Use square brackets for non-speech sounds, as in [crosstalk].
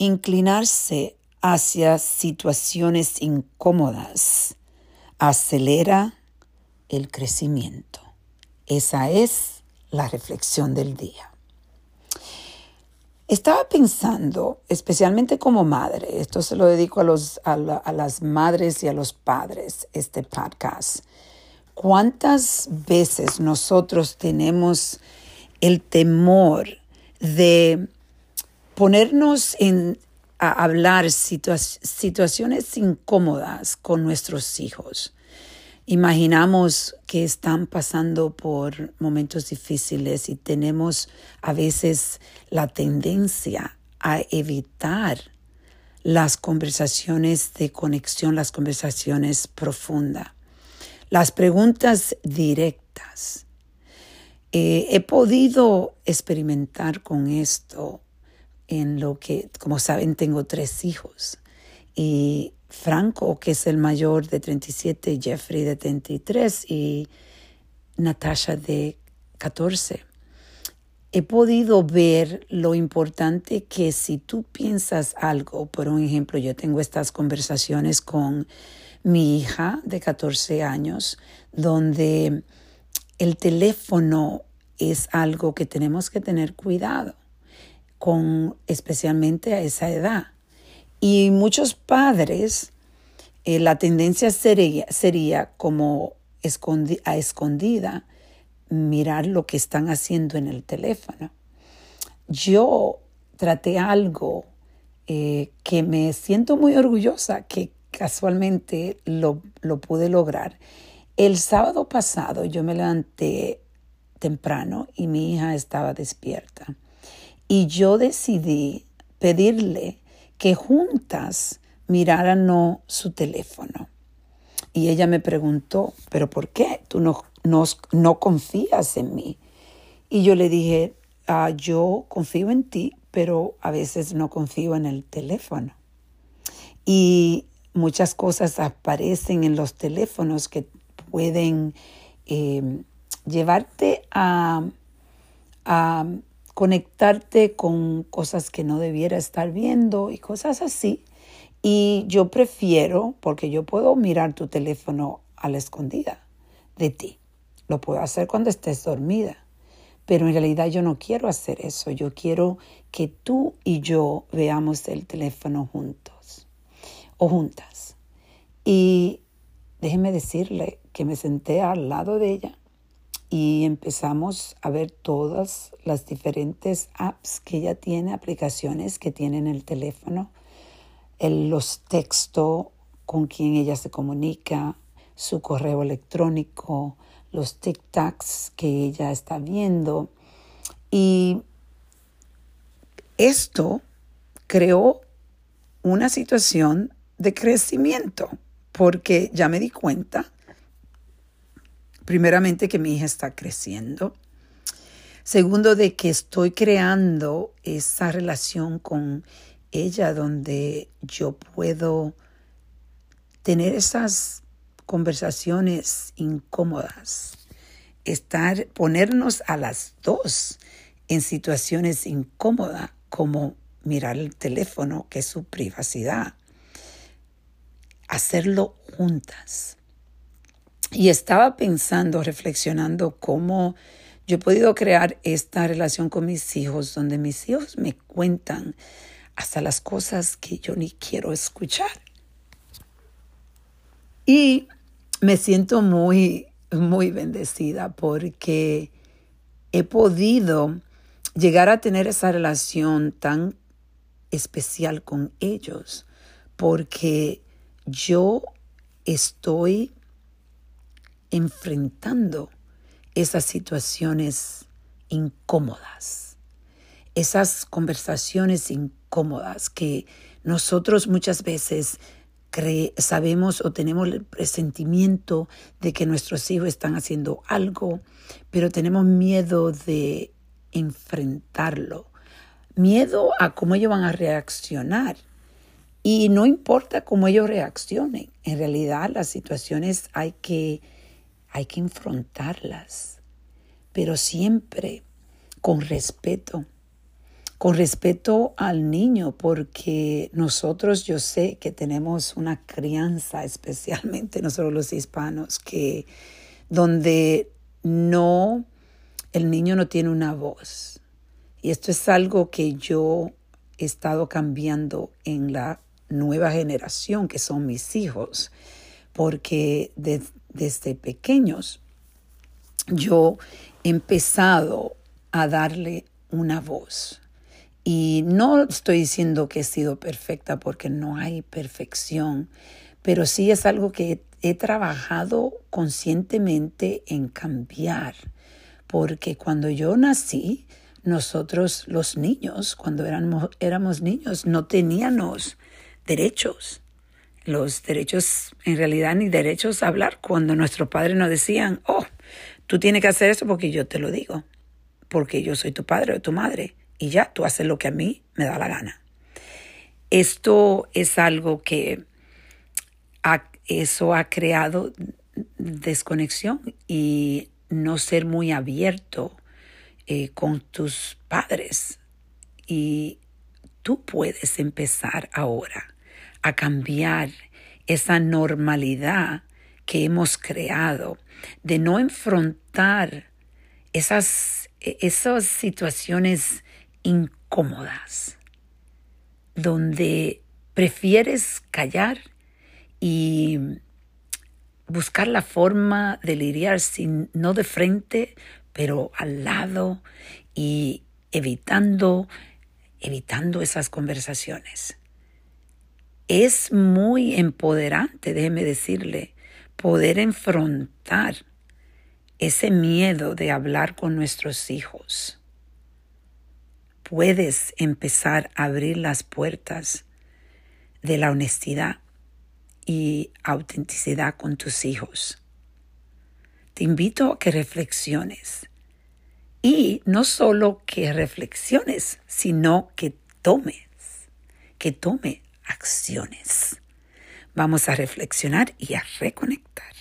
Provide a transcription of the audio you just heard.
inclinarse hacia situaciones incómodas acelera el crecimiento. Esa es la reflexión del día. Estaba pensando, especialmente como madre, esto se lo dedico a, los, a, las madres y a los padres, este podcast, ¿cuántas veces nosotros tenemos el temor de ponernos en, a hablar situaciones incómodas con nuestros hijos. Imaginamos que están pasando por momentos difíciles y tenemos a veces la tendencia a evitar las conversaciones de conexión, las conversaciones profundas, las preguntas directas. Eh, he podido experimentar con esto en lo que, como saben, tengo tres hijos. Y Franco, que es el mayor de 37, Jeffrey de 33 y Natasha de 14. He podido ver lo importante que si tú piensas algo, por un ejemplo, yo tengo estas conversaciones con mi hija de 14 años, donde el teléfono es algo que tenemos que tener cuidado con especialmente a esa edad. Y muchos padres, eh, la tendencia sería, sería como a escondida mirar lo que están haciendo en el teléfono. Yo traté algo eh, que me siento muy orgullosa que casualmente lo, lo pude lograr. El sábado pasado yo me levanté temprano y mi hija estaba despierta. Y yo decidí pedirle que juntas miraran su teléfono. Y ella me preguntó, ¿pero por qué? Tú no, no, confías en mí. Y yo le dije, ah, yo confío en ti, pero a veces no confío en el teléfono. Y muchas cosas aparecen en los teléfonos que pueden eh, llevarte a, a conectarte con cosas que no debiera estar viendo y cosas así. Y yo prefiero, porque yo puedo mirar tu teléfono a la escondida de ti. Lo puedo hacer cuando estés dormida. Pero en realidad yo no quiero hacer eso. Yo quiero que tú y yo veamos el teléfono juntos o juntas. Y déjeme decirle que me senté al lado de ella y empezamos a ver todas las diferentes apps que ella tiene, aplicaciones que tiene en el teléfono, los textos con quien ella se comunica, su correo electrónico, los TikToks que ella está viendo. Y esto creó una situación de crecimiento, porque ya me di cuenta primeramente que mi hija está creciendo. Segundo, de que estoy creando esa relación con ella donde yo puedo tener esas conversaciones incómodas, estar, ponernos a las dos en situaciones incómodas como mirar el teléfono, que es su privacidad, hacerlo juntas. Y estaba pensando, reflexionando cómo yo he podido crear esta relación con mis hijos, donde mis hijos me cuentan hasta las cosas que yo ni quiero escuchar. Y me siento muy, muy bendecida porque he podido llegar a tener esa relación tan especial con ellos, porque yo estoy enfrentando esas situaciones incómodas, esas conversaciones incómodas que nosotros muchas veces sabemos o tenemos el presentimiento de que nuestros hijos están haciendo algo, pero tenemos miedo de enfrentarlo, miedo a cómo ellos van a reaccionar. Y no importa cómo ellos reaccionen, en realidad las situaciones hay que hay que enfrentarlas, pero siempre con respeto, con respeto al niño, porque nosotros yo sé que tenemos una crianza, [laughs] especialmente nosotros los hispanos, que donde no, el niño no tiene una voz. Y esto es algo que yo he estado cambiando en la nueva generación, que son mis hijos, porque desde pequeños yo he empezado a darle una voz. Y no estoy diciendo que he sido perfecta porque no hay perfección, pero sí es algo que he trabajado conscientemente en cambiar, porque cuando yo nací, nosotros los niños, cuando éramos, niños, no teníamos derechos. Los derechos, en realidad ni derechos a hablar, cuando nuestros padres nos decían, oh, tú tienes que hacer eso porque yo te lo digo, porque yo soy tu padre o tu madre y ya tú haces lo que a mí me da la gana. Esto es algo que eso ha creado desconexión y no ser muy abierto eh, con tus padres. Y tú puedes empezar ahora a cambiar esa normalidad que hemos creado de no enfrentar esas, esas situaciones incómodas, donde prefieres callar y buscar la forma de lidiar sin, no de frente, pero al lado y evitando, evitando esas conversaciones. Es muy empoderante, déjeme decirle, poder enfrentar ese miedo de hablar con nuestros hijos puedes empezar a abrir las puertas de la honestidad y autenticidad con tus hijos. Te invito a que reflexiones y no solo que reflexiones, sino que tomes, que tome acciones. Vamos a reflexionar y a reconectar.